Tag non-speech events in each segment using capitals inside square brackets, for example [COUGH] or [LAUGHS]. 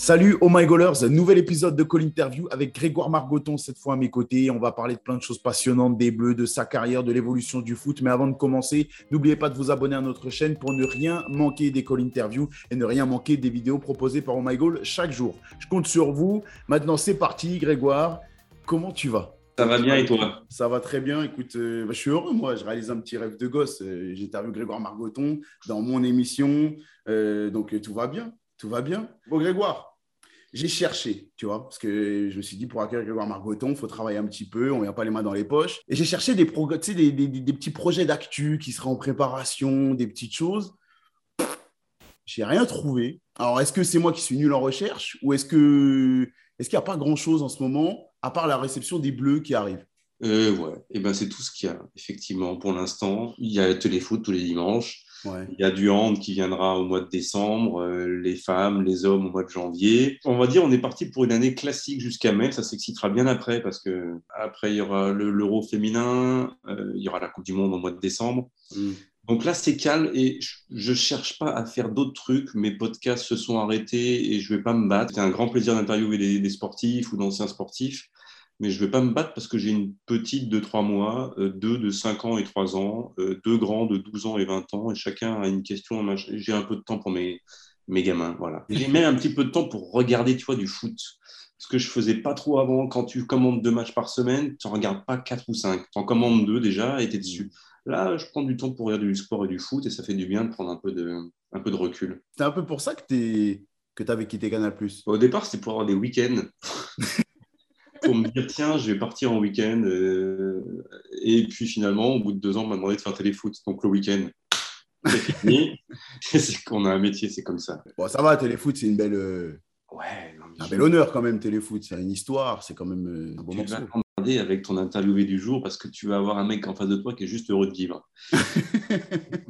Salut Oh My Goalers, nouvel épisode de Call Interview avec Grégoire Margoton cette fois à mes côtés. On va parler de plein de choses passionnantes, des Bleus, de sa carrière, de l'évolution du foot. Mais avant de commencer, n'oubliez pas de vous abonner à notre chaîne pour ne rien manquer des Call Interview et ne rien manquer des vidéos proposées par Oh My Goal chaque jour. Je compte sur vous. Maintenant, c'est parti, Grégoire. Comment tu vas? Ça va bien et toi? Ça va très bien. Écoute, euh, bah, je suis heureux, moi. Je réalise un petit rêve de gosse. Euh, J'ai interviewé Grégoire Margoton dans mon émission. Euh, donc, tout va bien. Tout va bien. Bon, Grégoire, j'ai cherché, tu vois, parce que je me suis dit, pour accueillir Grégoire Margoton, il faut travailler un petit peu, on vient pas les mains dans les poches. Et j'ai cherché des, petits projets d'actu qui seraient en préparation, des petites choses. J'ai rien trouvé. Alors, est-ce que c'est moi qui suis nul en recherche ou est-ce que est-ce qu'il n'y a pas grand-chose en ce moment à part la réception des bleus qui arrivent? Euh, Ouais, et eh ben, c'est tout ce qu'il y a, effectivement, pour l'instant. Il y a téléfoot tous les dimanches. Il y a du hand qui viendra au mois de décembre, euh, les femmes, les hommes au mois de janvier. On va dire, on est parti pour une année classique jusqu'à mai. Ça s'excitera bien après parce que après il y aura l'Euro féminin, euh, il y aura la Coupe du Monde au mois de décembre. Mm. Donc là, c'est calme et je ne cherche pas à faire d'autres trucs. Mes podcasts se sont arrêtés et je ne vais pas me battre. C'est un grand plaisir d'interviewer des, sportifs ou d'anciens sportifs, mais je ne vais pas me battre parce que j'ai une petite de 3 mois, euh, deux de 5 ans et 3 ans, euh, deux grands de 12 ans et 20 ans, et chacun a une question. J'ai un peu de temps pour mes, mes gamins. Voilà. J'ai même un petit peu de temps pour regarder tu vois, du foot. Ce que je faisais pas trop avant, quand tu commandes deux matchs par semaine, tu ne regardes pas quatre ou cinq. Tu en commandes deux déjà et tu es dessus. Là, je prends du temps pour regarder du sport et du foot et ça fait du bien de prendre un peu de, un peu de recul. C'est un peu pour ça que tu que avais quitté Canal+. Au départ, c'était pour avoir des week-ends. Pour me dire, tiens, je vais partir en week-end. Euh, et puis finalement, au bout de deux ans, on m'a demandé de faire téléfoot. Donc le week-end, c'est fini. [LAUGHS] c'est qu'on a un métier, c'est comme ça. Bon, ça va, téléfoot, c'est une belle. Euh, ouais, un bel honneur quand même, téléfoot. C'est une histoire, c'est quand même euh, un bon morceau avec ton interviewé du jour parce que tu vas avoir un mec en face de toi qui est juste heureux de vivre. [LAUGHS]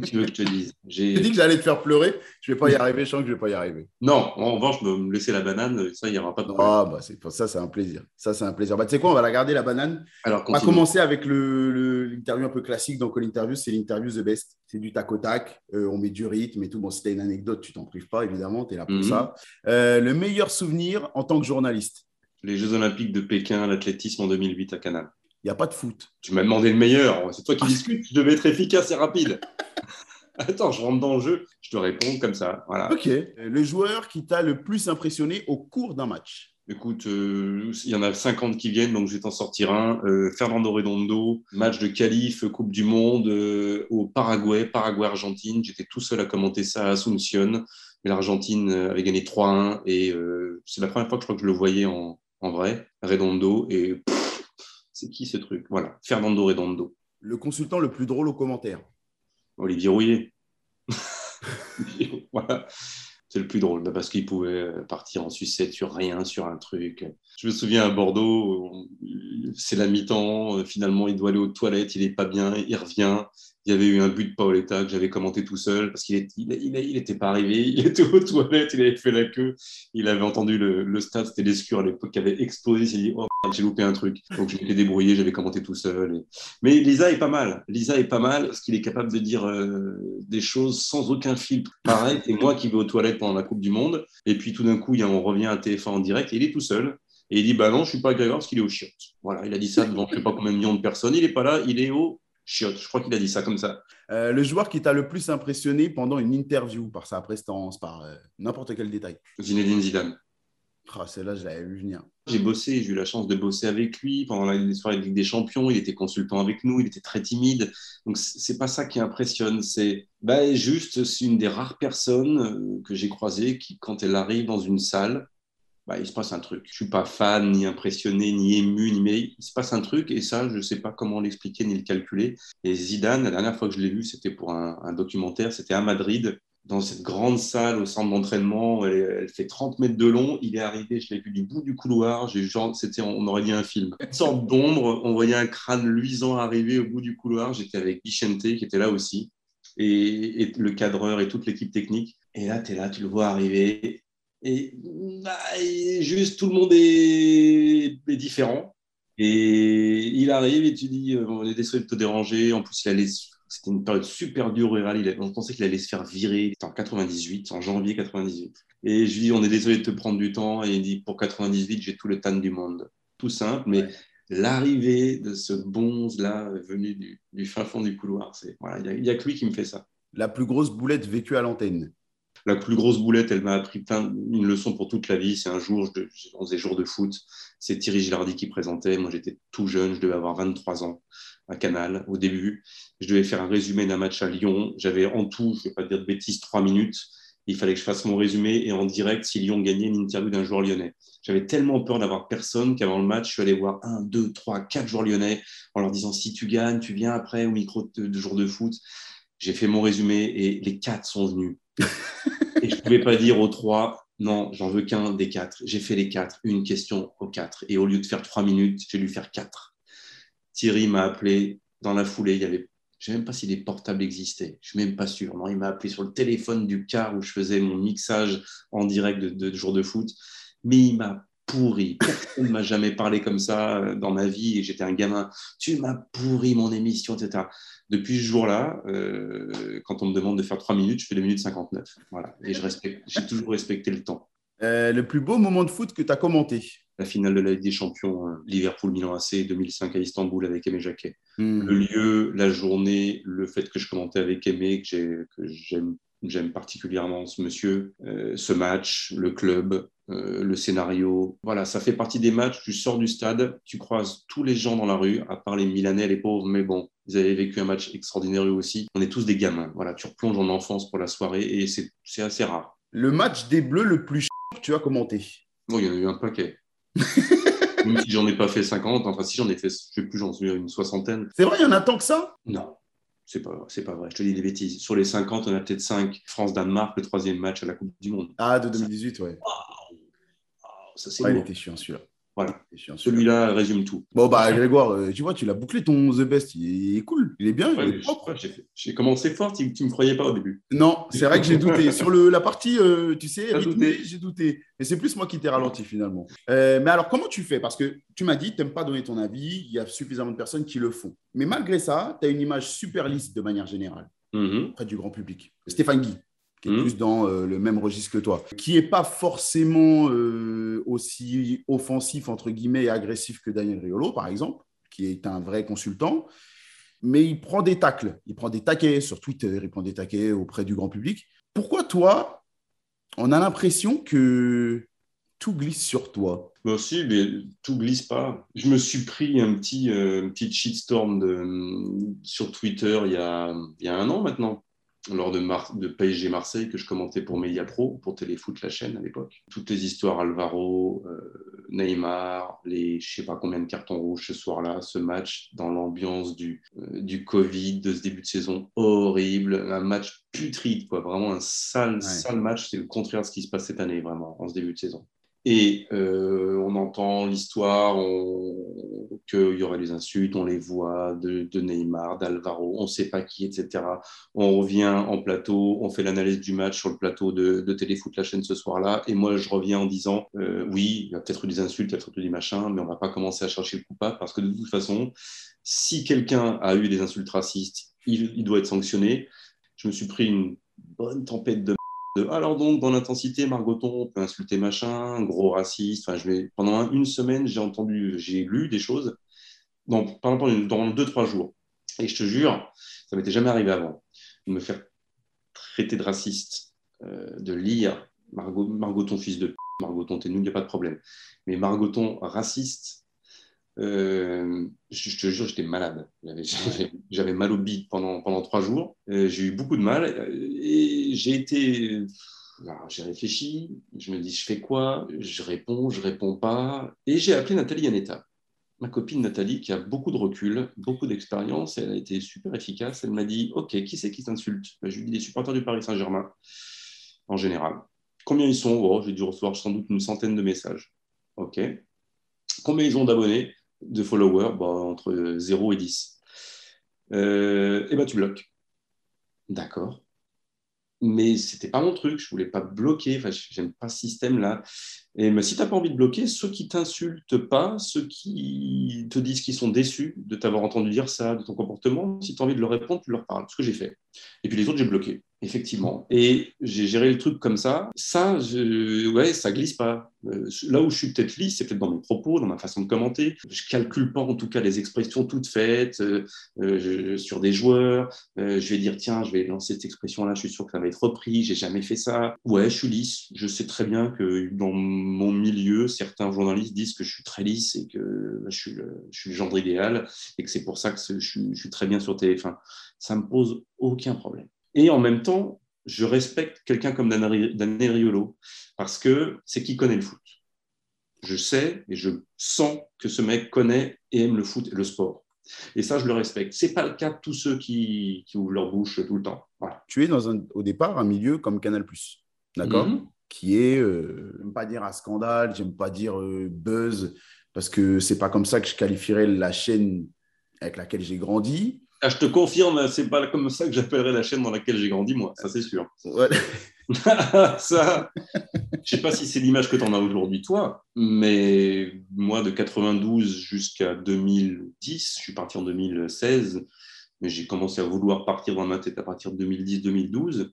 tu veux que je te dise? J'ai dit que j'allais te faire pleurer. Je vais pas y arriver. Je sens que je vais pas y arriver. Non, en revanche, me laisser la banane, ça, il n'y aura pas de problème. Ah, bah, ça, c'est un plaisir. Ça, c'est un plaisir. Bah, tu sais quoi, on va la garder, la banane. Alors, on va commencer avec l'interview un peu classique dans l'interview. C'est l'interview The Best. C'est du tac au tac. Euh, on met du rythme et tout. Bon, si tu une anecdote, tu t'en prives pas, évidemment. Tu es là pour mhm. ça. Euh, le meilleur souvenir en tant que journaliste les Jeux Olympiques de Pékin, l'athlétisme en 2008 à Canal. Il n'y a pas de foot. Tu m'as demandé le meilleur. C'est toi qui discutes. Je devais être efficace et rapide. [LAUGHS] Attends, je rentre dans le jeu. Je te réponds comme ça. Voilà. Ok. Le joueur qui t'a le plus impressionné au cours d'un match? Écoute, euh, il y en a 50 qui viennent, donc je vais t'en sortir un. Euh, Fernando Redondo, match de qualif, Coupe du Monde euh, au Paraguay, Paraguay-Argentine. J'étais tout seul à commenter ça à Asunción. L'Argentine avait gagné 3-1 et c'est la première fois que je crois que je le voyais en, en vrai, Redondo. Et c'est qui ce truc? Voilà, Fernando Redondo. Le consultant le plus drôle aux commentaires Olivier Rouillet. [LAUGHS] voilà, c'est le plus drôle parce qu'il pouvait partir en sucette sur rien, sur un truc. Je me souviens à Bordeaux, c'est la mi-temps, finalement il doit aller aux toilettes, il n'est pas bien, il revient, il y avait eu un but de Paoletta que j'avais commenté tout seul parce qu'il n'était pas arrivé, il était aux toilettes, il avait fait la queue, il avait entendu le, stade, c'était l'escure à l'époque qui avait explosé, il s'est dit Oh, j'ai loupé un truc. Donc j'ai été débrouillé, j'avais commenté tout seul. Mais Lisa est pas mal. Lisa est pas mal parce qu'il est capable de dire euh, des choses sans aucun filtre. Pareil, et moi qui vais aux toilettes pendant la Coupe du Monde, et puis tout d'un coup, on revient à TF1 en direct et il est tout seul. Et il dit Bah non, je suis pas agréable parce qu'il est au chiottes. Voilà, il a dit ça devant je sais pas combien de millions de personnes. Il n'est pas là, il est au je crois qu'il a dit ça comme ça. Euh, le joueur qui t'a le plus impressionné pendant une interview, par sa prestance, par euh, n'importe quel détail? Zinedine Zidane. Oh, Celle-là, je l'avais vu venir. J'ai bossé, j'ai eu la chance de bosser avec lui pendant les soirées de Ligue des Champions. Il était consultant avec nous, il était très timide. Donc, c'est pas ça qui impressionne. C'est bah, juste, c'est une des rares personnes euh, que j'ai croisées qui, quand elle arrive dans une salle, bah, il se passe un truc. Je suis pas fan, ni impressionné, ni ému, ni mais il se passe un truc et ça, je ne sais pas comment l'expliquer ni le calculer. Et Zidane, la dernière fois que je l'ai vu, c'était pour un, documentaire, c'était à Madrid, dans cette grande salle au centre d'entraînement. Elle, fait 30 mètres de long. Il est arrivé, je l'ai vu du bout du couloir. Genre, on aurait dit un film. Une sorte d'ombre, on voyait un crâne luisant arriver au bout du couloir. J'étais avec Bichente qui était là aussi. Et, et, le cadreur et toute l'équipe technique. Et là, tu es là, tu le vois arriver. Bah, juste, tout le monde est, différent. Et il arrive et tu dis, euh, on est désolé de te déranger. En plus, il allait C'était une période super dure au rallye. On pensait qu'il allait se faire virer. C'était en 98, en janvier 98. Et je lui dis, on est désolé de te prendre du temps. Et il dit, pour 98, j'ai tout le temps du monde. Tout simple, mais l'arrivée de ce bonze-là, venu du, fin fond du couloir, c'est voilà, il n'y a, a, que lui qui me fait ça. La plus grosse boulette vécue à l'antenne la plus grosse boulette, elle m'a appris une leçon pour toute la vie. C'est un jour, je, on faisait jour de foot. C'est Thierry Gilardi qui présentait. Moi, j'étais tout jeune, je devais avoir 23 ans à Canal au début. Je devais faire un résumé d'un match à Lyon. J'avais en tout, je ne vais pas dire de bêtises, trois minutes. Il fallait que je fasse mon résumé et en direct, si Lyon gagnait, une interview d'un joueur lyonnais. J'avais tellement peur d'avoir personne qu'avant le match, je suis allé voir un, deux, trois, quatre joueurs lyonnais en leur disant si tu gagnes, tu viens après au micro de, de jour de foot. J'ai fait mon résumé et les quatre sont venus. [LAUGHS] et je ne pouvais pas dire aux trois, non, j'en veux qu'un des quatre. J'ai fait les quatre, une question aux quatre. Et au lieu de faire trois minutes, j'ai dû faire quatre. Thierry m'a appelé dans la foulée. Il y avait, je ne sais même pas si les portables existaient. Je ne suis même pas sûr. Non, il m'a appelé sur le téléphone du car où je faisais mon mixage en direct de, de, de jour de foot. Mais il m'a pourri. Personne ne m'a jamais parlé comme ça euh, dans ma vie et j'étais un gamin. Tu m'as pourri mon émission, etc. Depuis ce jour-là, euh, quand on me demande de faire 3 minutes, je fais 2 minutes 59. Voilà. Et je respecte, j'ai toujours respecté le temps. Euh, le plus beau moment de foot que tu as commenté? La finale de la Ligue des Champions, Liverpool-Milan AC 2005 à Istanbul avec Aimé Jacquet. Hmm. Le lieu, la journée, le fait que je commentais avec Aimé, que j'aime J'aime particulièrement ce monsieur, ce match, le club, euh, le scénario. Voilà, ça fait partie des matchs. Tu sors du stade, tu croises tous les gens dans la rue, à part les Milanais, les pauvres, mais bon, ils avaient vécu un match extraordinaire eux aussi. On est tous des gamins. Voilà, tu replonges en enfance pour la soirée et c'est assez rare. Le match des Bleus le plus que tu as commenté? Bon, il y en a eu un paquet. [LAUGHS] Même si j'en ai pas fait 50, enfin si j'en ai fait, je sais plus, j'en suis une soixantaine. C'est vrai, il y en a tant que ça? Non. C'est pas, c'est pas vrai, je te dis des bêtises. Sur les 50, on a peut-être 5. France-Danemark, le troisième match à la Coupe du Monde. Ah, de 2018, ouais. Ça, c'est ouais, il était chiant celui-là. Voilà. Celui-là résume tout. Bon, bah, Grégoire, euh, tu vois, tu l'as bouclé ton The Best. Il est cool. Il est bien. il est propre. J'ai commencé fort. Tu ne me croyais pas au début. Non, c'est vrai que j'ai douté. [LAUGHS] Sur le, la partie, euh, tu sais, j'ai douté. Et c'est plus moi qui t'ai ralenti finalement. Euh, mais alors, comment tu fais? Parce que tu m'as dit, tu n'aimes pas donner ton avis. Il y a suffisamment de personnes qui le font. Mais malgré ça, tu as une image super lisse de manière générale mm-hmm. auprès du grand public. Stéphane Guy qui est hmm. plus dans euh, le même registre que toi, qui n'est pas forcément euh, aussi offensif, entre guillemets, et agressif que Daniel Riolo, par exemple, qui est un vrai consultant, mais il prend des tacles, il prend des taquets sur Twitter, il prend des taquets auprès du grand public. Pourquoi toi, on a l'impression que tout glisse sur toi? Moi aussi, mais tout glisse pas. Je me suis pris un petit, euh, petit shitstorm de, sur Twitter il y, a, il y a un an maintenant lors de, de, PSG Marseille que je commentais pour Media Pro, pour Téléfoot, la chaîne à l'époque. Toutes les histoires Alvaro, euh, Neymar, les je sais pas combien de cartons rouges ce soir-là, ce match dans l'ambiance du, euh, du Covid, de ce début de saison horrible, un match putride, quoi, vraiment un sale, sale match. C'est le contraire de ce qui se passe cette année, vraiment, en ce début de saison. Et euh, on entend l'histoire, qu'il y aurait des insultes, on les voit de, Neymar, d'Alvaro, on ne sait pas qui, etc. On revient en plateau, on fait l'analyse du match sur le plateau de, Téléfoot, la chaîne ce soir-là. Et moi, je reviens en disant, euh, oui, il y a peut-être eu des insultes, il y a peut-être eu des machins, mais on ne va pas commencer à chercher le coupable parce que de toute façon, si quelqu'un a eu des insultes racistes, il, il doit être sanctionné. Je me suis pris une bonne tempête de alors donc, dans l'intensité, Margoton, on peut insulter machin, gros raciste. Enfin, je pendant une semaine, j'ai entendu, j'ai lu des choses dans, pendant, dans deux, trois jours. Et je te jure, ça m'était jamais arrivé avant de me faire traiter de raciste, euh, de lire Margot, Margoton, fils de Margoton, t'es nul, il n'y a pas de problème. Mais Margoton, raciste, euh, je, te jure, j'étais malade. J'avais mal au bide pendant, pendant trois jours. Euh, j'ai eu beaucoup de mal et j'ai été. J'ai réfléchi, je me dis, je fais quoi? Je réponds, je réponds pas. Et j'ai appelé Nathalie Yanetta, ma copine Nathalie, qui a beaucoup de recul, beaucoup d'expérience. Elle a été super efficace. Elle m'a dit, OK, qui c'est qui t'insulte? Ben, Je lui ai dit, les supporters du Paris Saint-Germain, en général. Combien ils sont? Oh, J'ai dû recevoir sans doute une centaine de messages. OK. Combien ils ont d'abonnés? De followers, bah, entre 0 et 10. Euh, et ben tu bloques. D'accord. mais c'était pas mon truc. Je voulais pas bloquer. Enfin, j'aime pas ce système-là. Et mais si tu n'as pas envie de bloquer, ceux qui t'insultent pas, ceux qui te disent qu'ils sont déçus de t'avoir entendu dire ça, de ton comportement, si tu as envie de leur répondre, tu leur parles. Ce que j'ai fait. Et puis les autres, j'ai bloqué effectivement. Et j'ai géré le truc comme ça. Ça, je, ouais, ça glisse pas. Euh, là où je suis peut-être lisse, c'est peut-être dans mes propos, dans ma façon de commenter. Je calcule pas en tout cas les expressions toutes faites euh, euh, sur des joueurs. je vais dire tiens, je vais lancer cette expression-là. Je suis sûr que ça va être repris. J'ai jamais fait ça. Ouais, je suis lisse. Je sais très bien que dans mon milieu, certains journalistes disent que je suis très lisse et que je suis le, je suis le genre idéal et que c'est pour ça que je suis, je suis très bien sur TF1. Ça me pose aucun problème. Et en même temps, je respecte quelqu'un comme Dan Riolo parce que c'est qui connaît le foot. Je sais et je sens que ce mec connaît et aime le foot et le sport. Et ça, je le respecte. Ce n'est pas le cas de tous ceux qui, ouvrent leur bouche tout le temps. Tu es dans un, au départ un milieu comme Canal+, d'accord mhm. Qui est, euh, j'aime pas dire un scandale, j'aime pas dire euh, buzz, parce que c'est pas comme ça que je qualifierais la chaîne avec laquelle j'ai grandi. Ah, je te confirme, c'est pas comme ça que j'appellerais la chaîne dans laquelle j'ai grandi, moi, ça c'est sûr. [LAUGHS] ça, je sais pas si c'est l'image que tu en as aujourd'hui, toi, mais moi, de 92 jusqu'à 2010, je suis parti en 2016, mais j'ai commencé à vouloir partir dans ma tête à partir de 2010-2012.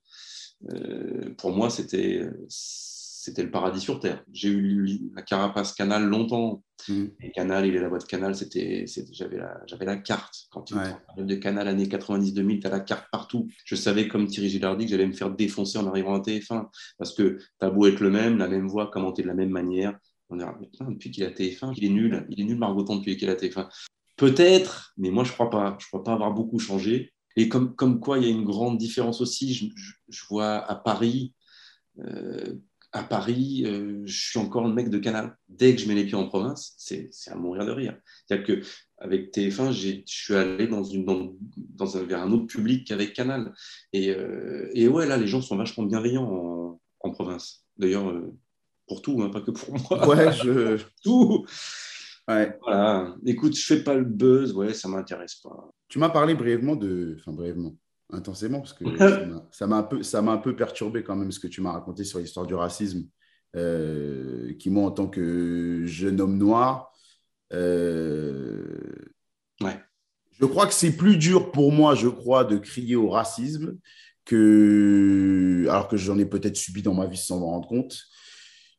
Euh, pour moi, c'était c'était le paradis sur Terre. J'ai eu la carapace Canal longtemps. Mm. Et Canal, il est la boîte Canal, c'était, j'avais, la, j'avais la carte. Quand tu ouais. de Canal années 90-2000, tu as la carte partout. Je savais, comme Thierry Gilardi, que j'allais me faire défoncer en arrivant à TF1. Parce que tu as beau être le même, la même voix, commenter de la même manière. On dira, mais depuis qu'il a TF1, il est nul. Il est nul, Margoton, depuis qu'il a TF1. Peut-être, mais moi, je ne crois pas. Je ne crois pas avoir beaucoup changé. Et comme, comme quoi, il y a une grande différence aussi. Je, je, vois à Paris, euh, à Paris, euh, je suis encore le mec de Canal. Dès que je mets les pieds en province, c'est à mourir de rire. C'est-à-dire qu'avec TF1, je suis allé dans une, dans, un, vers un autre public qu'avec Canal. Et, euh, et, ouais, là, les gens sont vachement bienveillants en, province. D'ailleurs, euh, pour tout, hein, pas que pour moi. Ouais, [LAUGHS] je. tout. Ouais. Voilà. Écoute, je fais pas le buzz, ouais, ça m'intéresse pas. Tu m'as parlé brièvement de. Enfin, brièvement intensément parce que ça m'a un, peu, un peu perturbé quand même ce que tu m'as raconté sur l'histoire du racisme, euh, qui moi en tant que jeune homme noir, euh, ouais. je crois que c'est plus dur pour moi, je crois, de crier au racisme que, alors que j'en ai peut-être subi dans ma vie sans m'en rendre compte,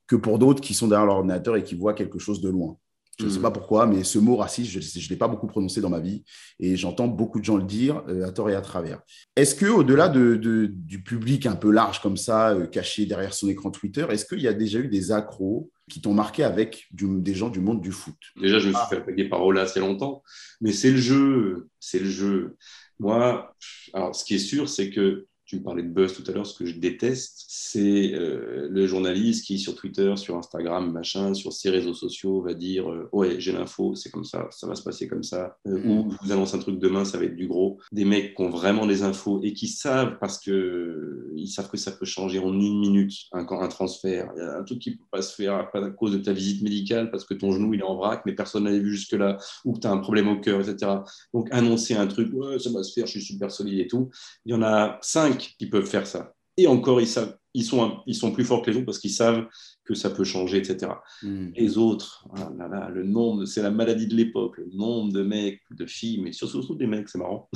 que pour d'autres qui sont derrière l'ordinateur et qui voient quelque chose de loin. Je ne sais pas mm. pourquoi, mais ce mot raciste, je ne l'ai pas beaucoup prononcé dans ma vie et j'entends beaucoup de gens le dire euh, à tort et à travers. Est-ce que, au-delà de, du public un peu large comme ça, euh, caché derrière son écran Twitter, est-ce qu'il y a déjà eu des accros qui t'ont marqué avec des gens du monde du foot? Déjà, je me suis ah. fait appeler par Ola assez longtemps, mais c'est le jeu, c'est le jeu. Moi, alors ce qui est sûr, c'est que tu me parlais de buzz tout à l'heure, ce que je déteste, c'est euh, le journaliste qui, sur Twitter, sur Instagram, machin, sur ses réseaux sociaux, va dire euh, Ouais, j'ai l'info, c'est comme ça, ça va se passer comme ça. Euh, ou mm. je vous annonce un truc demain, ça va être du gros. Des mecs qui ont vraiment des infos et qui savent, parce que ils savent que ça peut changer en une minute, un, un transfert. Il y a un truc qui ne peut pas se faire à cause de ta visite médicale, parce que ton genou il est en vrac, mais personne n'avait vu jusque-là, ou que tu as un problème au cœur, etc. Donc, annoncer un truc Ouais, ça va se faire, je suis super solide et tout. Il y en a cinq qui peuvent faire ça. Et encore, ils, savent, ils, sont, ils sont plus forts que les autres parce qu'ils savent que ça peut changer, etc. Hmm. Les autres, ah le nombre, c'est la maladie de l'époque, le nombre de mecs, de filles, mais surtout, des mecs, c'est marrant,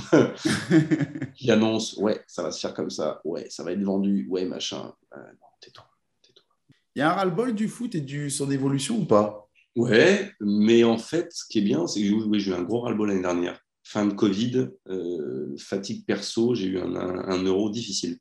[LAUGHS] qui annoncent, ouais, ça va se faire comme ça, ouais, ça va être vendu, ouais, machin. Euh, non, tais-toi, Il y a un ras-le-bol du foot et du son évolution ou pas? Ouais, mais en fait, ce qui est bien, c'est que oui, j'ai eu un gros ras-le-bol l'année dernière fin de Covid, euh, fatigue perso, j'ai eu un, euro difficile.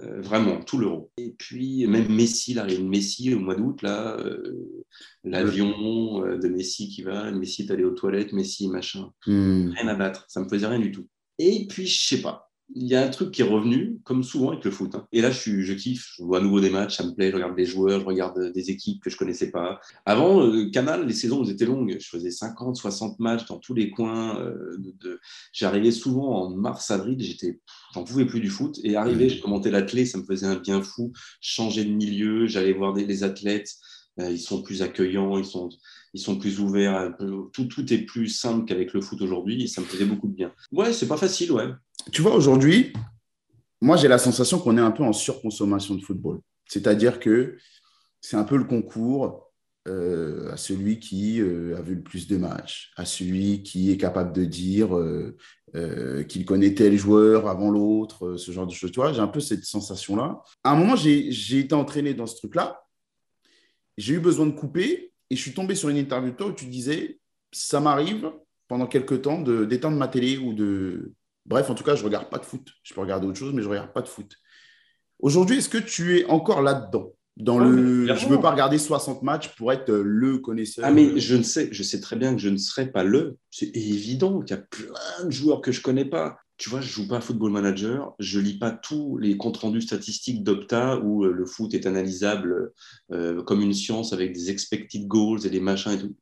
Euh, vraiment, tout l'euro. Et puis, même Messi, a une Messi au mois d'août, là, euh, l'avion de Messi qui va, Messi est allé aux toilettes, Messi, machin. Hmm. Rien à battre, ça me faisait rien du tout. Et puis, je sais pas, il y a un truc qui est revenu, comme souvent avec le foot. Hein. Et là, je, je, kiffe, je vois à nouveau des matchs, ça me plaît, je regarde des joueurs, je regarde des équipes que je connaissais pas. Avant, euh, Canal, les saisons étaient longues. Je faisais 50, 60 matchs dans tous les coins. Euh, de, J'arrivais souvent en mars, avril, j'étais, j'en pouvais plus du foot. Et arrivé, je commentais l'athlète, ça me faisait un bien fou. Changer de milieu, j'allais voir des, les athlètes. Euh, ils sont plus accueillants, ils sont, ils sont plus ouverts. Tout, tout est plus simple qu'avec le foot aujourd'hui et ça me faisait beaucoup de bien. Ouais, c'est pas facile, ouais tu vois, aujourd'hui, moi, j'ai la sensation qu'on est un peu en surconsommation de football. C'est-à-dire que c'est un peu le concours euh, à celui qui euh, a vu le plus de matchs, à celui qui est capable de dire euh, qu'il connaît tel joueur avant l'autre, ce genre de choses. Tu j'ai un peu cette sensation-là. À un moment, j'ai été entraîné dans ce truc-là. J'ai eu besoin de couper et je suis tombé sur une interview de toi où tu disais ça m'arrive pendant quelques temps d'éteindre ma télé ou de. Bref, en tout cas, je ne regarde pas de foot. Je peux regarder autre chose, mais je ne regarde pas de foot. Aujourd'hui, est-ce que tu es encore là-dedans? Dans le, je ne veux pas regarder 60 matchs pour être le connaisseur. Ah, mais je ne sais, je sais très bien que je ne serai pas le. C'est évident qu'il y a plein de joueurs que je ne connais pas. Tu vois, je joue pas à Football Manager, je lis pas tous les comptes rendus statistiques d'Opta où euh, le foot est analysable euh, comme une science avec des expected goals et des machins et tout.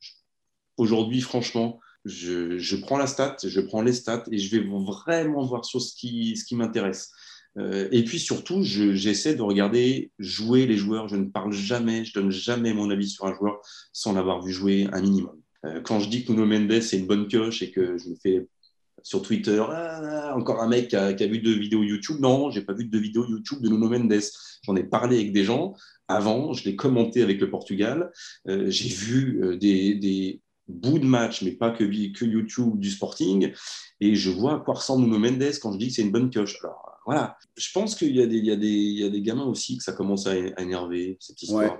Aujourd'hui, franchement, je, prends la stat, je prends les stats et je vais vraiment voir sur ce qui, m'intéresse. Euh, et puis surtout, j'essaie de regarder jouer les joueurs. Je ne parle jamais, je donne jamais mon avis sur un joueur sans l'avoir vu jouer un minimum. Euh, quand je dis que Nuno Mendes c'est une bonne pioche et que je me fais sur Twitter, ah, encore un mec qui a, vu deux vidéos YouTube. Non, j'ai pas vu de vidéos YouTube de Nuno Mendes. J'en ai parlé avec des gens avant, je l'ai commenté avec le Portugal. Euh, j'ai vu des, bout de match, mais pas que, que YouTube du Sporting. Et je vois à quoi ressemble Nuno Mendes quand je dis que c'est une bonne pioche. Alors voilà, je pense qu'il y, a des, il y, y a des gamins aussi que ça commence à, énerver, cette histoire.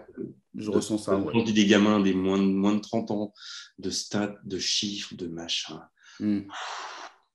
je ressens ça. Quand on dit des gamins des moins de, moins de 30 ans, de stats, de chiffres, de machin. Hmm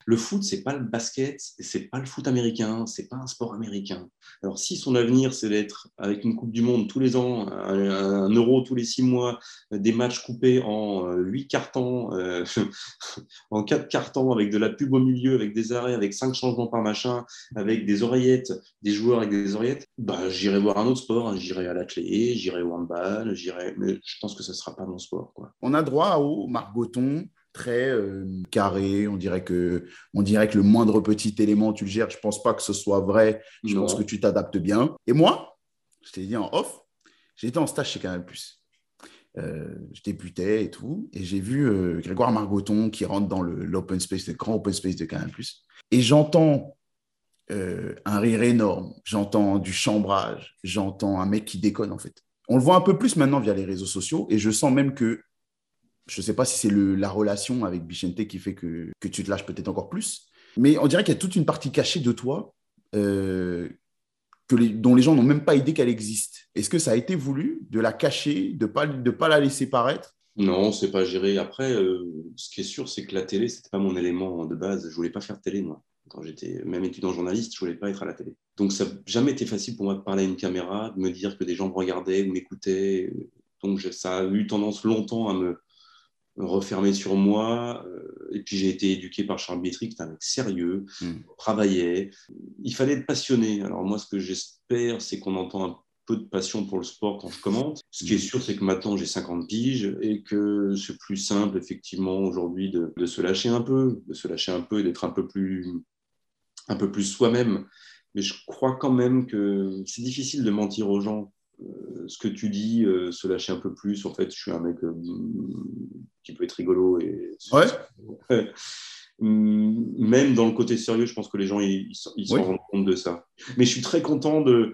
le foot, c'est pas le basket, c'est pas le foot américain, c'est pas un sport américain. Alors si son avenir, c'est d'être avec une Coupe du Monde tous les ans, un, euro tous les six mois, des matchs coupés en euh, huit cartons, euh, [LAUGHS] en quatre cartons, avec de la pub au milieu, avec des arrêts, avec cinq changements par machin, avec des oreillettes, des joueurs avec des oreillettes, bah, j'irai voir un autre sport, hein. j'irai à la clé, j'irai au handball, j'irai, mais je pense que ce sera pas mon sport. Quoi. On a droit au margoton très euh, carré. On dirait, que, on dirait que le moindre petit élément, tu le gères. Je ne pense pas que ce soit vrai. Je pense que tu t'adaptes bien. Et moi, je t'ai dit en off, j'étais en stage chez Canal+. Euh, je débutais et tout, et j'ai vu euh, Grégoire Margoton qui rentre dans l'open space, le grand open space de Canal+. Et j'entends un rire énorme, j'entends du chambrage, j'entends un mec qui déconne en fait. On le voit un peu plus maintenant via les réseaux sociaux, et je sens même que je ne sais pas si c'est la relation avec Bichente qui fait que, tu te lâches peut-être encore plus. Mais on dirait qu'il y a toute une partie cachée de toi euh, que dont les gens n'ont même pas idée qu'elle existe. Est-ce que ça a été voulu de la cacher, de ne pas, la laisser paraître? Non, c'est pas géré. Après, euh, ce qui est sûr, c'est que la télé, ce n'était pas mon élément de base. Je ne voulais pas faire télé, moi. Quand j'étais même étudiant journaliste, je ne voulais pas être à la télé. Donc, ça n'a jamais été facile pour moi de parler à une caméra, de me dire que des gens me regardaient ou m'écoutaient. Donc, ça a eu tendance longtemps à me, refermé sur moi. Euh, et puis j'ai été éduqué par Charles Bétry, qui est un mec sérieux, mm. travaillait. Il fallait être passionné. Alors moi, ce que j'espère, c'est qu'on entend un peu de passion pour le sport quand je commente. Ce qui est mm. sûr, c'est que maintenant j'ai 50 piges et que c'est plus simple, effectivement, aujourd'hui de, de, se lâcher un peu, de se lâcher un peu et d'être un peu plus, un peu plus soi-même. Mais je crois quand même que c'est difficile de mentir aux gens. Euh, ce que tu dis, euh, se lâcher un peu plus. En fait, je suis un mec euh, qui peut être rigolo. Et... Ouais. [LAUGHS] Même dans le côté sérieux, je pense que les gens ils, ils, rendent compte de ça. Mais je suis très content de,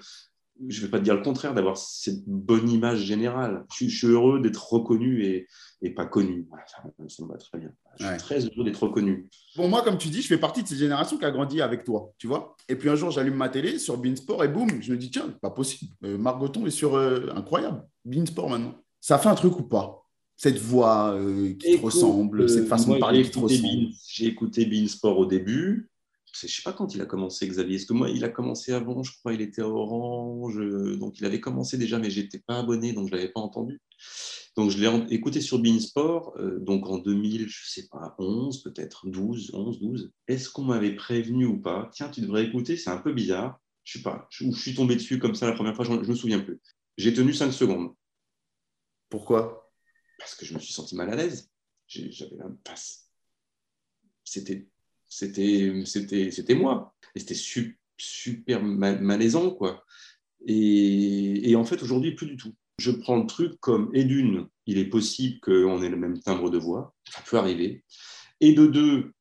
je ne vais pas te dire le contraire, d'avoir cette bonne image générale. Je, suis heureux d'être reconnu et, et, pas connu. ça, me va très bien. Je suis très heureux d'être reconnu. Bon, moi, comme tu dis, je fais partie de cette génération qui a grandi avec toi, tu vois. Et puis un jour, j'allume ma télé sur Beansport et boum, je me dis, tiens, pas possible. Euh, Margoton est sur euh, incroyable. Beansport maintenant. Ça fait un truc ou pas? Cette voix euh, qui te ressemble, cette façon de parler qui te ressemble. J'ai écouté Beansport au début je ne sais pas quand il a commencé Xavier. Est-ce que moi, il a commencé avant, je crois, il était à Orange, donc il avait commencé déjà, mais j'étais pas abonné, donc je l'avais pas entendu. Donc je l'ai écouté sur Beansport, euh, donc en 2000, je sais pas, 11 peut-être, 12, 11, 12. Est-ce qu'on m'avait prévenu ou pas? Tiens, tu devrais écouter, c'est un peu bizarre. Je sais pas, je, je suis tombé dessus comme ça la première fois, je, ne me souviens plus. J'ai tenu 5 secondes. Pourquoi? Parce que je me suis senti mal à l'aise. J'avais un passe. C'était c'était, c'était, c'était moi. Et c'était super malaisant, quoi. Et, en fait, aujourd'hui, plus du tout. Je prends le truc comme, et d'une, il est possible qu'on ait le même timbre de voix, ça peut arriver. Et de deux,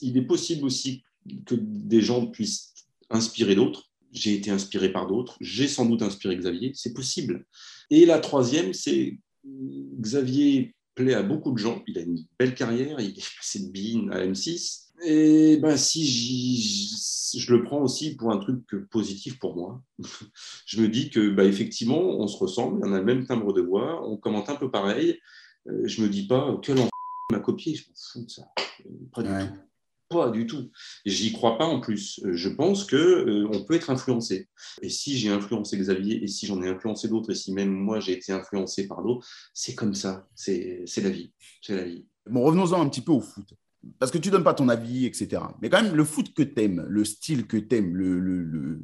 il est possible aussi que des gens puissent inspiré d'autres. J'ai été inspiré par d'autres. J'ai sans doute inspiré Xavier. C'est possible. Et la troisième, c'est Xavier plaît à beaucoup de gens. Il a une belle carrière. Il est passé de BIN à M6. Et ben, si je le prends aussi pour un truc positif pour moi, [LAUGHS] je me dis que ben, effectivement, on se ressemble, on a le même timbre de voix, on commente un peu pareil. Euh, je me dis pas quel enfant m'a copié, je m'en fous de ça. Pas du tout. Pas du tout. J'y crois pas en plus. Je pense que euh, on peut être influencé. Et si j'ai influencé Xavier, et si j'en ai influencé d'autres, et si même moi j'ai été influencé par d'autres, c'est comme ça. C'est la vie. C'est la vie. Bon, revenons-en un petit peu au foot. Parce que tu donnes pas ton avis, etc. Mais quand même, le foot que tu aimes, le style que tu aimes, le, le, le,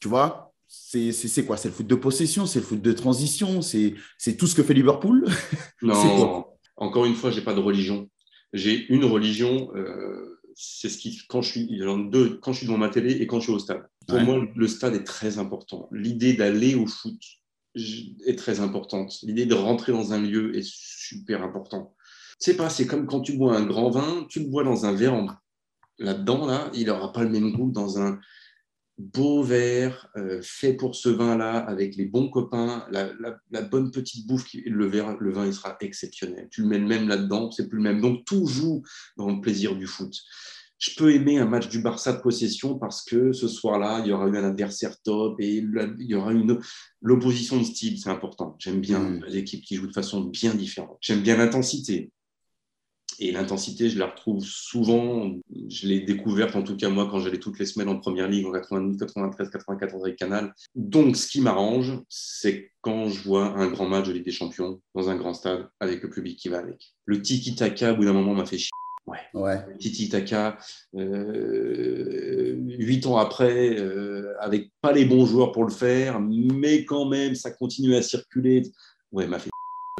tu vois, c'est quoi? C'est le foot de possession, c'est le foot de transition, c'est tout ce que fait Liverpool? [LAUGHS] Non, encore une fois, j'ai pas de religion. J'ai une religion, euh, c'est ce qui, quand je suis, deux, quand je suis devant ma télé et quand je suis au stade. Pour moi, le stade est très important. L'idée d'aller au foot est très importante. L'idée de rentrer dans un lieu est super important. C'est pas, c'est comme quand tu bois un grand vin, tu le bois dans un verre là-dedans, là, il n'aura pas le même goût dans un beau verre euh, fait pour ce vin-là, avec les bons copains, la, bonne petite bouffe, le, verre, le vin il sera exceptionnel. Tu le mets même là-dedans, c'est plus le même. Donc tout joue dans le plaisir du foot. Je peux aimer un match du Barça de possession parce que ce soir-là, il y aura eu un adversaire top et il y aura une l'opposition de style, c'est important. J'aime bien mm. les équipes qui jouent de façon bien différente. J'aime bien l'intensité. Et l'intensité, je la retrouve souvent, je l'ai découverte en tout cas moi quand j'allais toutes les semaines en première ligue en 92, 93, 94 avec Canal. Donc ce qui m'arrange, c'est quand je vois un grand match de Ligue des Champions dans un grand stade avec le public qui va avec. Le tiki-taka, au bout d'un moment, m'a fait chier. Ouais. ouais. Titi Taka, euh, huit ans après, euh, avec pas les bons joueurs pour le faire, mais quand même, ça continue à circuler. Ouais, m'a fait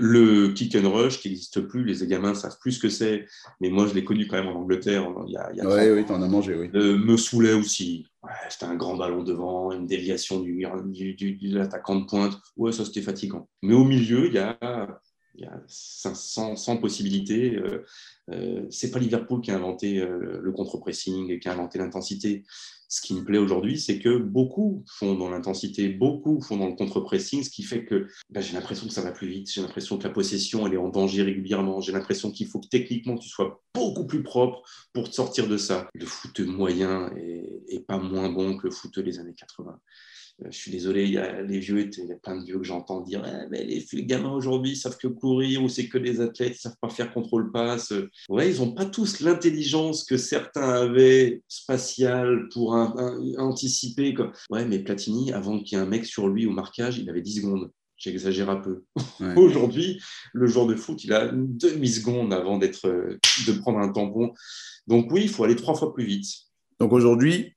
le kick and rush qui n'existe plus, les gamins savent plus ce que c'est, mais moi je l'ai connu quand même en Angleterre il y a, il y a Oui, t'en as mangé, oui. Euh, me saoulait aussi. c'était un grand ballon devant, une déviation du, du, de l'attaquant de pointe. Ouais, ça c'était fatigant. Mais au milieu, il y a, il y a 500, 100 possibilités. Euh, euh, c'est pas Liverpool qui a inventé euh, le contre-pressing, qui a inventé l'intensité ce qui me plaît aujourd'hui, c'est que beaucoup font dans l'intensité, beaucoup font dans le contre-pressing, ce qui fait que bah, j'ai l'impression que ça va plus vite, j'ai l'impression que la possession, elle est en danger régulièrement, j'ai l'impression qu'il faut que techniquement tu sois beaucoup plus propre pour te sortir de ça. Le foot moyen est, pas moins bon que le foot des années 80. Euh, je suis désolé, il y a les vieux, il y a plein de vieux que j'entends dire eh, mais les, gamins aujourd'hui savent que courir ou c'est que les athlètes, ils savent pas faire contrôle-passe. Ouais, ils n'ont pas tous l'intelligence que certains avaient spatiale pour anticiper. Ouais, mais Platini, avant qu'il y ait un mec sur lui au marquage, il avait 10 secondes. J'exagère un peu. [LAUGHS] Aujourd'hui, le joueur de foot, il a une demi-seconde avant d'être, de prendre un tampon. Donc oui, il faut aller trois fois plus vite. Donc aujourd'hui,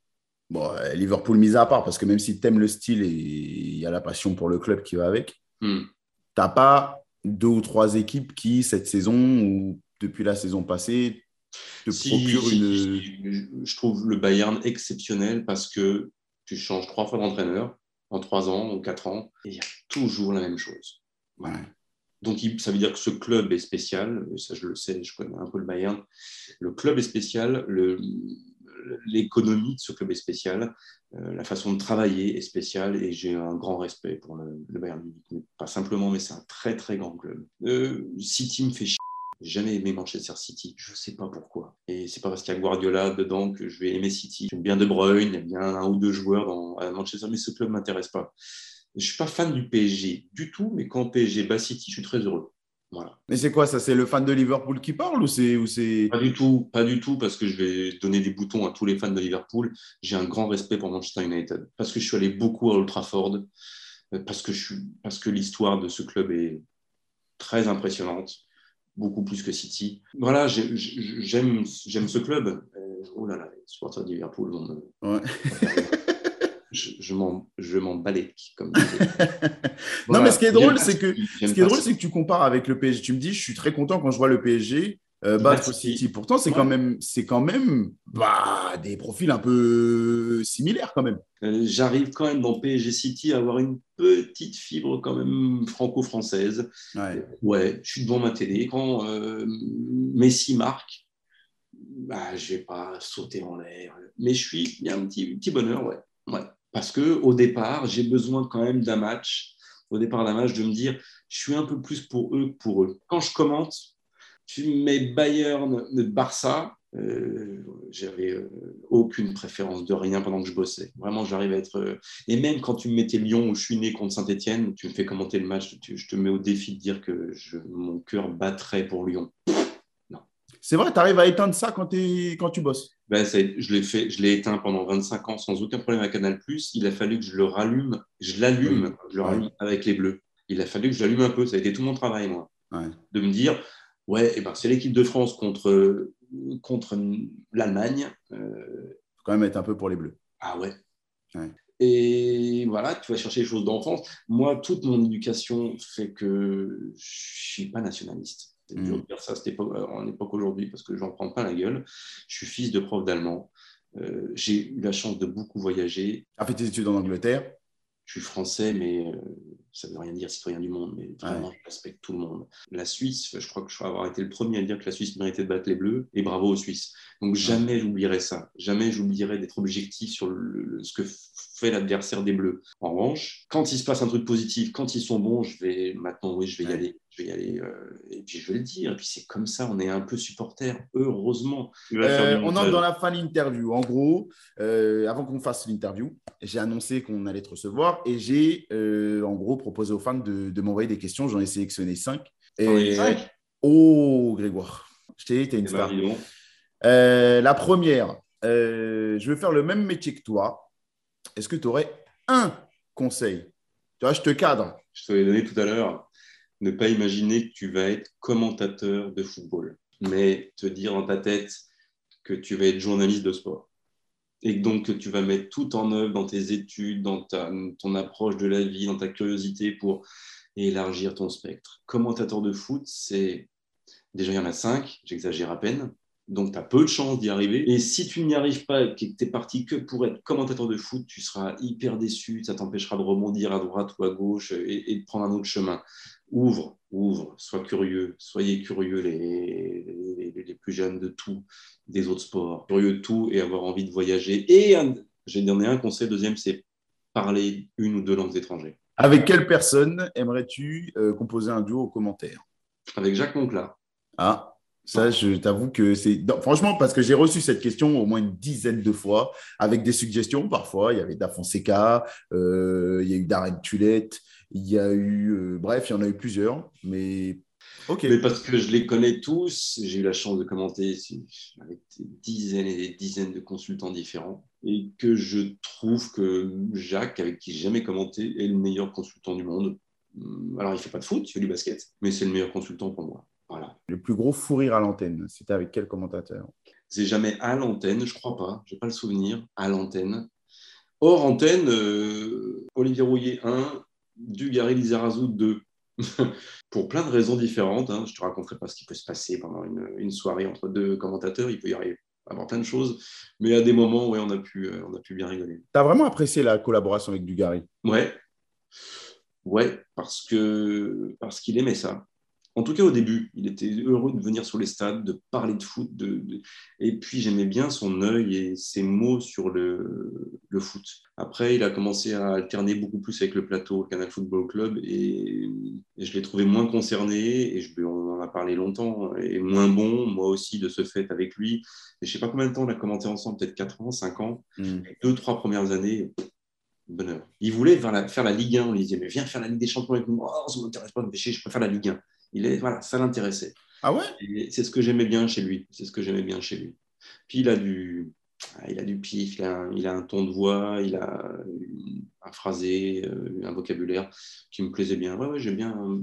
Bon, euh, Liverpool mis à part, parce que même si tu aimes le style et il y a la passion pour le club qui va avec, tu n'as pas deux ou trois équipes qui, cette saison ou depuis la saison passée, te procurent une. je trouve le Bayern exceptionnel parce que tu changes trois fois d'entraîneur en trois ans ou quatre ans et il y a toujours la même chose. Donc, ça veut dire que ce club est spécial, ça je le sais, je connais un peu le Bayern. Le club est spécial, le, l'économie de ce club est spéciale, euh, la façon de travailler est spéciale et j'ai un grand respect pour le, Bayern Munich. Pas simplement, mais c'est un très très grand club. Euh, City me fait chier. J'ai jamais aimé Manchester City, je sais pas pourquoi. Et c'est pas parce qu'il y a Guardiola dedans que je vais aimer City. J'aime bien De Bruyne, j'aime bien un ou deux joueurs dans, à Manchester, mais ce club m'intéresse pas. Je suis pas fan du PSG du tout, mais quand PSG bat City, je suis très heureux. Mais c'est quoi ça C'est le fan de Liverpool qui parle ou c'est, ou c'est... Pas du tout, pas du tout, parce que je vais donner des boutons à tous les fans de Liverpool. J'ai un grand respect pour Manchester United, parce que je suis allé beaucoup à Old Trafford, euh, parce que, je suis, parce que l'histoire de ce club est très impressionnante, beaucoup plus que City. Voilà, j'aime, j'aime ce club. Euh, oh là là, les supporters de Liverpool vont Ouais. [LAUGHS] je, je m'en balais. Comme [LAUGHS] non, mais ce qui est drôle, c'est que, ce qui est drôle, c'est que tu compares avec le PSG. Tu me dis, je suis très content quand je vois le PSG euh, battre City. Pourtant, c'est quand même, c'est quand même bah, des profils un peu similaires quand même. Euh, j'arrive quand même dans PSG City à avoir une petite fibre quand même franco-française. Ouais. je suis devant ma télé. Quand euh, Messi marque, bah, je vais pas sauter en l'air. Mais je suis, il y a un petit, petit bonheur, ouais. Ouais, parce que au départ, j'ai besoin quand même d'un match. Au départ d'un match, de me dire, je suis un peu plus pour eux que pour eux. Quand je commente, tu mets Bayern, Barça, euh, j'avais euh, aucune préférence de rien pendant que je bossais. Vraiment, j'arrive à être. Euh, et même quand tu me mettais Lyon où je suis né contre Saint-Etienne, tu me fais commenter le match, je te mets au défi de dire que mon cœur battrait pour Lyon. C'est vrai, tu arrives à éteindre ça quand, quand tu bosses ben, je l'ai fait, je l'ai éteint pendant 25 ans sans aucun problème à Canal+. Il a fallu que je le rallume, je l'allume, je le rallume avec les Bleus. Il a fallu que je l'allume un peu. Ça a été tout mon travail, moi, de me dire, ouais, eh ben, c'est l'équipe de France contre contre l'Allemagne. Euh... quand même être un peu pour les Bleus. Ah ouais. Et voilà, tu vas chercher les choses d'enfance. Moi, toute mon éducation fait que je suis pas nationaliste. C'est dur mm. de dire ça en époque aujourd'hui parce que j'en prends pas la gueule. Je suis fils de prof d'allemand. Euh, j'ai eu la chance de beaucoup voyager. Tu as fait tes études en Angleterre je suis français, mais euh, ça ne veut rien dire citoyen du monde, mais vraiment, je respecte tout le monde. La Suisse, je crois que je vais avoir été le premier à dire que la Suisse méritait de battre les Bleus, et bravo aux Suisses. Donc jamais j'oublierai ça. Jamais j'oublierai d'être objectif sur ce que fait l'adversaire des Bleus. En revanche, quand il se passe un truc positif, quand ils sont bons, je vais maintenant, oui, je vais y aller je vais y aller euh, et puis je vais le dire. Et puis c'est comme ça, on est un peu supporter, heureusement. Euh, on entre dans la fin de l'interview. En gros, euh, avant qu'on fasse l'interview, j'ai annoncé qu'on allait te recevoir et j'ai en gros proposé aux fans de, m'envoyer des questions. J'en ai sélectionné cinq. Et... Oh, Grégoire, je t'ai une eh ben, star. la première, je vais faire le même métier que toi. Est-ce que tu aurais un conseil? Tu vois, je te cadre. Je te l'ai donné tout à l'heure ne pas imaginer que tu vas être commentateur de football, mais te dire dans ta tête que tu vas être journaliste de sport. Et donc que tu vas mettre tout en œuvre dans tes études, dans ta, ton approche de la vie, dans ta curiosité pour élargir ton spectre. Commentateur de foot, c'est déjà il y en a cinq, j'exagère à peine, donc, tu as peu de chances d'y arriver. Et si tu n'y arrives pas et que tu es parti que pour être commentateur de foot, tu seras hyper déçu. Ça t'empêchera de rebondir à droite ou à gauche et, de prendre un autre chemin. Ouvre, ouvre, sois curieux. Soyez curieux, les, les, plus jeunes de tout, des autres sports. Curieux de tout et avoir envie de voyager. Et j'ai donné un conseil. Deuxième, c'est parler une ou deux langues étrangères. Avec quelle personne aimerais-tu euh, composer un duo aux commentaires? Avec Jacques Monclar. Ah, ça, je t'avoue que c'est. Franchement, parce que j'ai reçu cette question au moins une dizaine de fois, avec des suggestions parfois. Il y avait Da Fonseca, euh, il y a eu Darren Tulette, il y a eu. Euh, bref, il y en a eu plusieurs. Mais. Ok. Mais parce que je les connais tous, j'ai eu la chance de commenter avec des dizaines et des dizaines de consultants différents. Et que je trouve que Jacques, avec qui j'ai jamais commenté, est le meilleur consultant du monde. Alors, il ne fait pas de foot, il fait du basket, mais c'est le meilleur consultant pour moi. Le plus gros fou rire à l'antenne, c'était avec quel commentateur? C'est jamais à l'antenne, je crois pas, je n'ai pas le souvenir, à l'antenne. Hors antenne, euh, Olivier Rouillet 1, Dugarry Lizarazu 2. [LAUGHS] Pour plein de raisons différentes, hein. je ne te raconterai pas ce qui peut se passer pendant une, soirée entre deux commentateurs, il peut y arriver avoir plein de choses, mais à des moments, ouais, on, a pu, euh, on a pu bien rigoler. Tu as vraiment apprécié la collaboration avec Dugarry? Ouais, ouais, parce que parce qu'il aimait ça. En tout cas, au début, il était heureux de venir sur les stades, de parler de foot. Et puis, j'aimais bien son œil et ses mots sur le, foot. Après, il a commencé à alterner beaucoup plus avec le plateau, le Canal Football Club, et, je l'ai trouvé moins concerné, et je, on en a parlé longtemps, et moins bon, moi aussi, de ce fait avec lui. Et je ne sais pas combien de temps on a commenté ensemble, peut-être 4 ans, 5 ans. Mm. Deux, trois premières années, bonheur. Il voulait faire la, faire la Ligue 1. On lui disait, mais viens faire la Ligue des Champions avec nous. Oh, ça ne m'intéresse pas, je préfère la Ligue 1. Il est, voilà, ça l'intéressait. Ah ouais? C'est ce que j'aimais bien chez lui. C'est ce que j'aimais bien chez lui. Puis il a du, ah, il a du pif, il a, il a un ton de voix, il a un phrasé, euh, un vocabulaire qui me plaisait bien. Ouais, ouais, j'ai bien,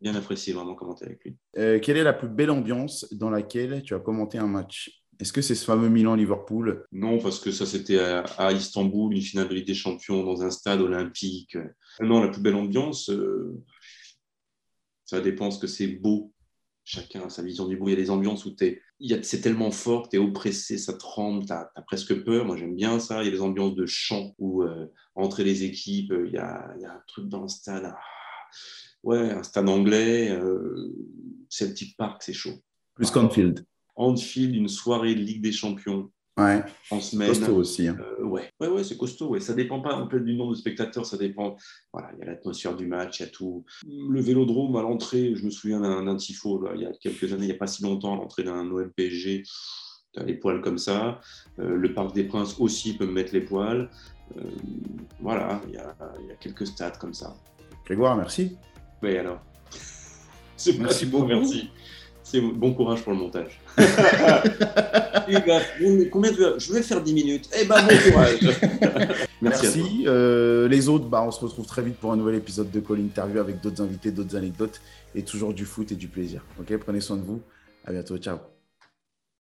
bien apprécié vraiment commenter avec lui. Euh, quelle est la plus belle ambiance dans laquelle tu as commenté un match? Est-ce que c'est ce fameux Milan-Liverpool? Non, parce que ça, c'était à, Istanbul, une finale de Ligue des Champions dans un stade olympique. Non, la plus belle ambiance, euh, ça dépend ce que c'est beau. Chacun a sa vision du beau. Il y a des ambiances où c'est tellement fort, tu es oppressé, ça tremble, tu as, presque peur. Moi, j'aime bien ça. Il y a des ambiances de chant où, euh, entre les équipes, il y, a, un truc dans le stade. Ah, ouais, un stade anglais, euh, Celtic Park, c'est chaud. Plus qu'Anfield. Anfield, une soirée de Ligue des Champions. Ouais. Semaine. Costaud aussi. Hein. Euh, ouais, ouais, ouais c'est costaud. Ouais. Ça dépend pas en fait du nombre de spectateurs, ça dépend. Voilà, il y a l'atmosphère du match, il y a tout. Le vélodrome à l'entrée, je me souviens d'un tifo il y a quelques années, il n'y a pas si longtemps, à l'entrée d'un OM PSG. Tu as les poils comme ça. Euh, le Parc des Princes aussi peut me mettre les poils. Euh, voilà, il y, a, y, a, quelques stades comme ça. Grégoire, merci. Oui, alors? [LAUGHS] C'est merci beaucoup. Merci. C'est bon courage pour le montage. [LAUGHS] combien Je vais faire 10 minutes. Eh ben, bon courage. [LAUGHS] Merci. Euh, les autres, bah, on se retrouve très vite pour un nouvel épisode de Call Interview avec d'autres invités, d'autres anecdotes et toujours du foot et du plaisir. Ok, prenez soin de vous. À bientôt. Ciao.